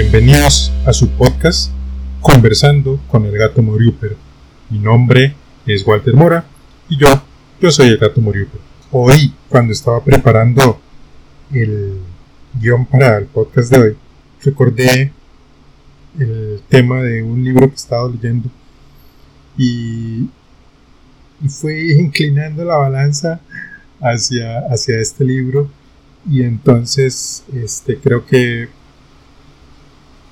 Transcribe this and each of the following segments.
Bienvenidos a su podcast Conversando con el gato Moriuper. Mi nombre es Walter Mora y yo, yo soy el gato Moriuper. Hoy, cuando estaba preparando el guion para el podcast de hoy, recordé el tema de un libro que estaba leyendo y, y fue inclinando la balanza hacia, hacia este libro y entonces este creo que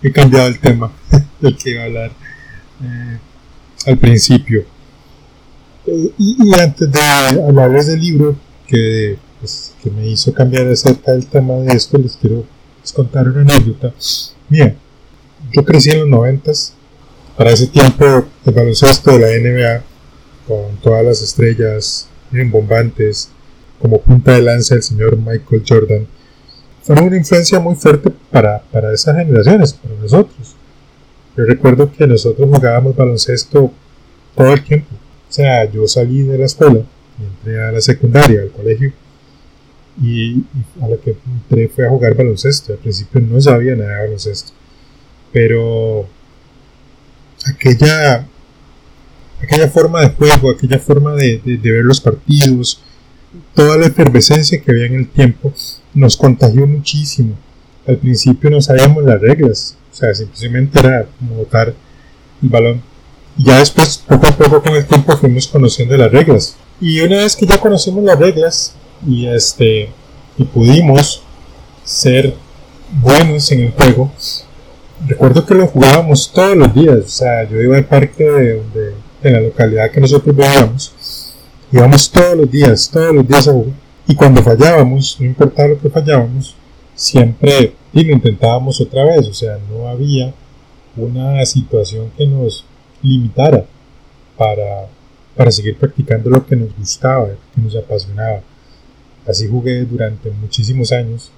he cambiado el tema del que iba a hablar eh, al principio. Eh, y, antes de hablarles del libro que, pues, que me hizo cambiar acerca del tema de esto les quiero contar una anécdota. Mía yo crecí en los noventas. Para ese tiempo el baloncesto de la NBA con todas las estrellas bombantes como punta de lanza el señor Michael Jordan, fueron una influencia muy fuerte para, para esas generaciones, para nosotros. Yo recuerdo que nosotros jugábamos baloncesto todo el tiempo. O sea, yo salí de la escuela entré a la secundaria, al colegio, y, a la que entré fue a jugar baloncesto. Al principio no sabía nada de baloncesto, pero aquella, aquella forma de juego, aquella forma de, de ver los partidos, toda la efervescencia que había en el tiempo nos contagió muchísimo. Al principio no sabíamos las reglas, o sea, simplemente era como botar el balón. Y ya después, poco a poco con el tiempo fuimos conociendo las reglas. Y una vez que ya conocimos las reglas y este y pudimos ser buenos en el juego, recuerdo que lo jugábamos todos los días. O sea, yo iba al parque de, de la localidad que nosotros vivíamos Íbamos todos los días, todos los días a jugar. Y cuando fallábamos, no importaba lo que fallábamos, siempre y lo intentábamos otra vez. O sea, no había una situación que nos limitara para, para seguir practicando lo que nos gustaba, que nos apasionaba. Así jugué durante muchísimos años.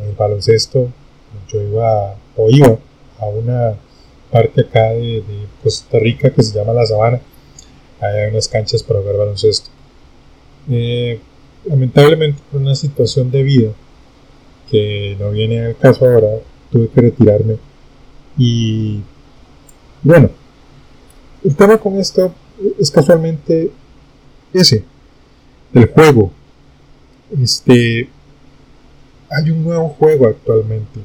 En el baloncesto, yo iba o iba a una parte acá de, de Costa Rica que se llama La Sabana hay unas canchas para jugar baloncesto. Eh, lamentablemente por una situación de vida que no viene al caso ahora, tuve que retirarme. Y bueno, el tema con esto es casualmente ese, el juego. Este, hay un nuevo juego actualmente.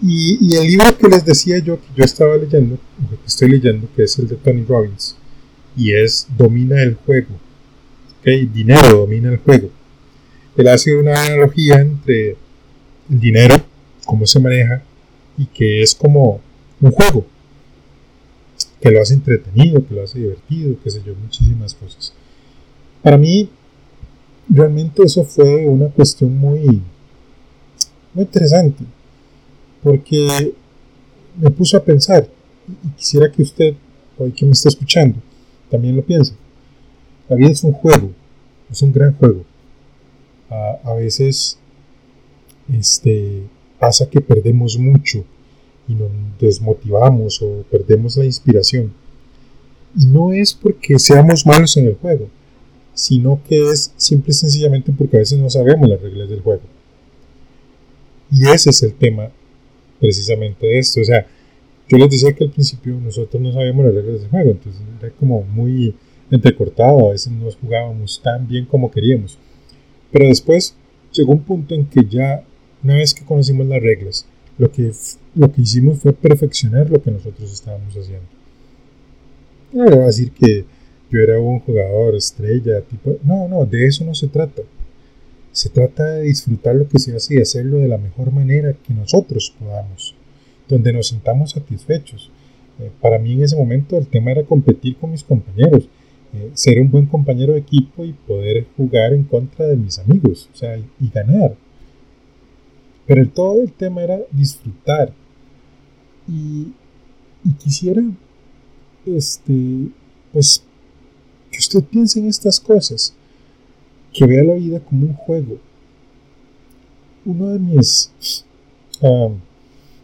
Y, y, el libro que les decía yo que yo estaba leyendo, que estoy leyendo, que es el de Tony Robbins, y es domina el juego. ¿okay? Dinero domina el juego. Él hace una analogía entre el dinero, cómo se maneja, y que es como un juego, que lo hace entretenido, que lo hace divertido, que sé yo, muchísimas cosas. Para mí, realmente eso fue una cuestión muy, muy interesante, porque me puso a pensar, y quisiera que usted, hoy que me está escuchando, también lo piensa. La vida es un juego, es un gran juego. A, veces este, pasa que perdemos mucho y nos desmotivamos o perdemos la inspiración. Y no es porque seamos malos en el juego, sino que es simple y sencillamente porque a veces no sabemos las reglas del juego. Y ese es el tema precisamente de esto. O sea, yo les decía que al principio nosotros no sabíamos las reglas del juego, entonces era como muy entrecortado, a veces no jugábamos tan bien como queríamos. Pero después llegó un punto en que ya, una vez que conocimos las reglas, lo que, lo que hicimos fue perfeccionar lo que nosotros estábamos haciendo. No voy a decir que yo era un jugador estrella, tipo, no, no, de eso no se trata. Se trata de disfrutar lo que se hace y hacerlo de la mejor manera que nosotros podamos donde nos sintamos satisfechos. Eh, para mí en ese momento el tema era competir con mis compañeros, eh, ser un buen compañero de equipo y poder jugar en contra de mis amigos, o sea, y, ganar. Pero el, todo el tema era disfrutar. Y, y quisiera, este, pues, que usted piense en estas cosas, que vea la vida como un juego. Uno de mis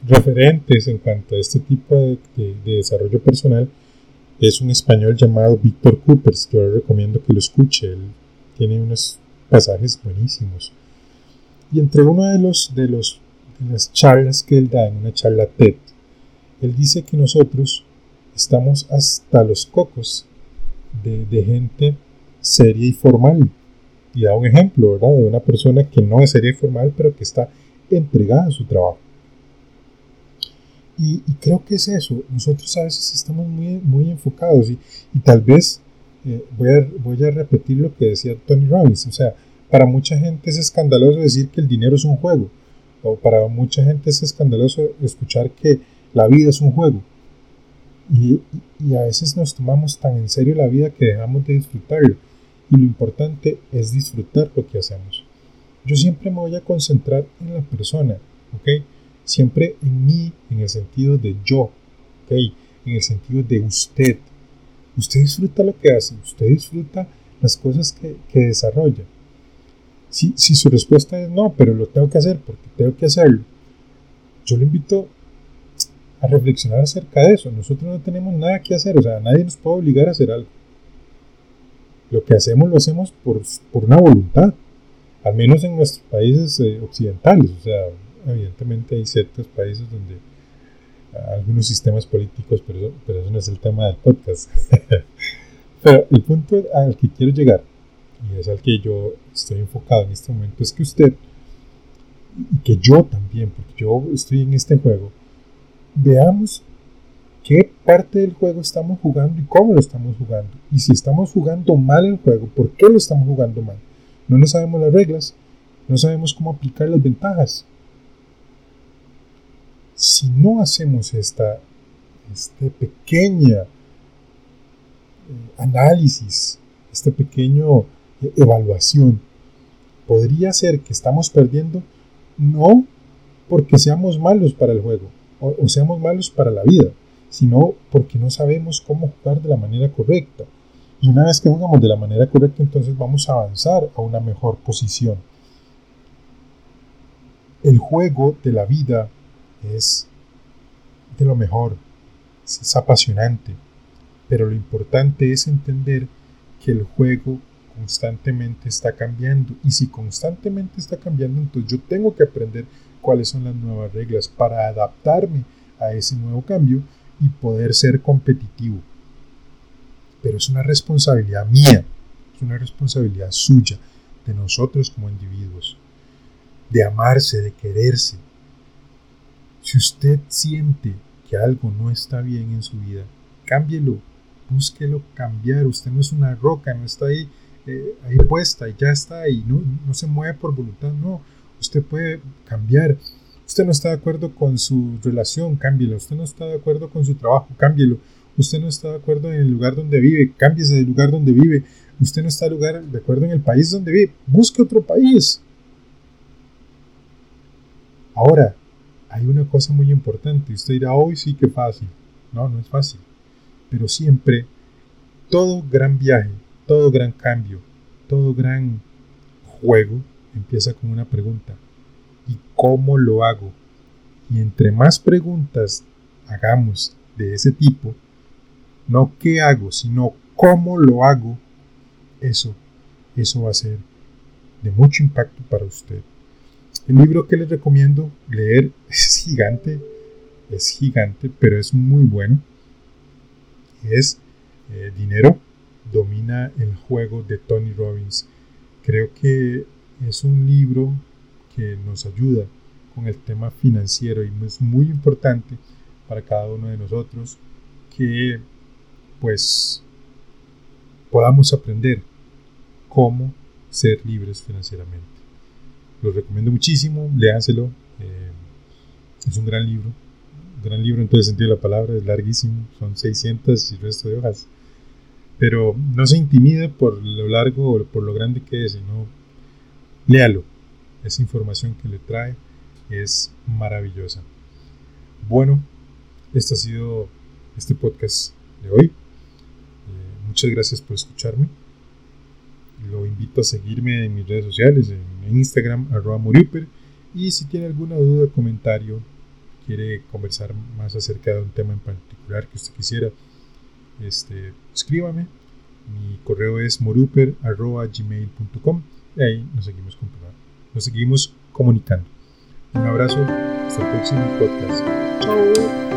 referentes en cuanto a este tipo de, desarrollo personal es un español llamado Víctor Coopers. Yo le recomiendo que lo escuche. Él tiene unos pasajes buenísimos. Y entre uno de los, de los, las charlas que él da en una charla TED, él dice que nosotros estamos hasta los cocos de, de gente seria y formal. Y da un ejemplo, ¿verdad? De una persona que no es seria y formal, pero que está entregada a su trabajo. Y, creo que es eso. Nosotros a veces estamos muy, muy enfocados y, tal vez eh, voy, a, voy a repetir lo que decía Tony Robbins. O sea, para mucha gente es escandaloso decir que el dinero es un juego. O para mucha gente es escandaloso escuchar que la vida es un juego. Y, y, a veces nos tomamos tan en serio la vida que dejamos de disfrutarlo. Y lo importante es disfrutar lo que hacemos. Yo siempre me voy a concentrar en la persona, ¿ok? Siempre en mí, en el sentido de yo, ¿ok? En el sentido de usted. Usted disfruta lo que hace, usted disfruta las cosas que, que desarrolla. Si, si su respuesta es no, pero lo tengo que hacer porque tengo que hacerlo, yo le invito a reflexionar acerca de eso. Nosotros no tenemos nada que hacer, o sea, nadie nos puede obligar a hacer algo. Lo que hacemos lo hacemos por, por una voluntad, al menos en nuestros países eh, occidentales. O sea, evidentemente hay ciertos países donde algunos sistemas políticos, pero eso, pero eso no es el tema del podcast. pero el punto al que quiero llegar, y es al que yo estoy enfocado en este momento, es que usted, y que yo también, porque yo estoy en este juego, veamos qué parte del juego estamos jugando y cómo lo estamos jugando. Y si estamos jugando mal el juego, ¿por qué lo estamos jugando mal? No nos sabemos las reglas, no sabemos cómo aplicar las ventajas. Si no hacemos esta, este pequeña eh, análisis, este pequeño eh, evaluación, podría ser que estamos perdiendo no porque seamos malos para el juego, o, seamos malos para la vida, sino porque no sabemos cómo jugar de la manera correcta. Y una vez que jugamos de la manera correcta, entonces vamos a avanzar a una mejor posición. El juego de la vida es de lo mejor, es apasionante, pero lo importante es entender que el juego constantemente está cambiando y si constantemente está cambiando, entonces yo tengo que aprender cuáles son las nuevas reglas para adaptarme a ese nuevo cambio y poder ser competitivo. Pero es una responsabilidad mía, es una responsabilidad suya, de nosotros como individuos, de amarse, de quererse. Si usted siente que algo no está bien en su vida, cámbielo, búsquelo cambiar. Usted no es una roca, no está ahí, eh, ahí puesta y ya está ahí, no, no se mueve por voluntad, no Usted puede cambiar. Usted no está de acuerdo con su relación, cámbielo. Usted no está de acuerdo con su trabajo, cámbielo. Usted no está de acuerdo en el lugar donde vive, cámbiese del lugar donde vive. Usted no está de, lugar, de acuerdo en el país donde vive, busque otro país. Ahora, hay una cosa muy importante. Usted dirá, hoy sí que fácil. No, no es fácil. Pero siempre, todo gran viaje, todo gran cambio, todo gran juego empieza con una pregunta. ¿Y cómo lo hago? Y entre más preguntas hagamos de ese tipo, no qué hago, sino cómo lo hago, eso, eso va a ser de mucho impacto para usted. El libro que les recomiendo leer es gigante, es gigante, pero es muy bueno. Es eh, Dinero domina el juego de Tony Robbins. Creo que es un libro que nos ayuda con el tema financiero y es muy importante para cada uno de nosotros que pues podamos aprender cómo ser libres financieramente. Lo recomiendo muchísimo, léanselo. Eh, es un gran libro, un gran libro en todo el sentido de la palabra, es larguísimo, son 600 y resto de hojas. Pero no se intimide por lo largo o por lo grande que es, sino Léalo. Esa información que le trae es maravillosa. Bueno, este ha sido este podcast de hoy. Eh, muchas gracias por escucharme. Lo invito a seguirme en mis redes sociales, en Instagram, arroba Moriuper. Y si tiene alguna duda, comentario, quiere conversar más acerca de un tema en particular que usted quisiera, este, escríbame. Mi correo es moruper.gmail.com y ahí nos seguimos, nos seguimos comunicando. Un abrazo, hasta el próximo podcast.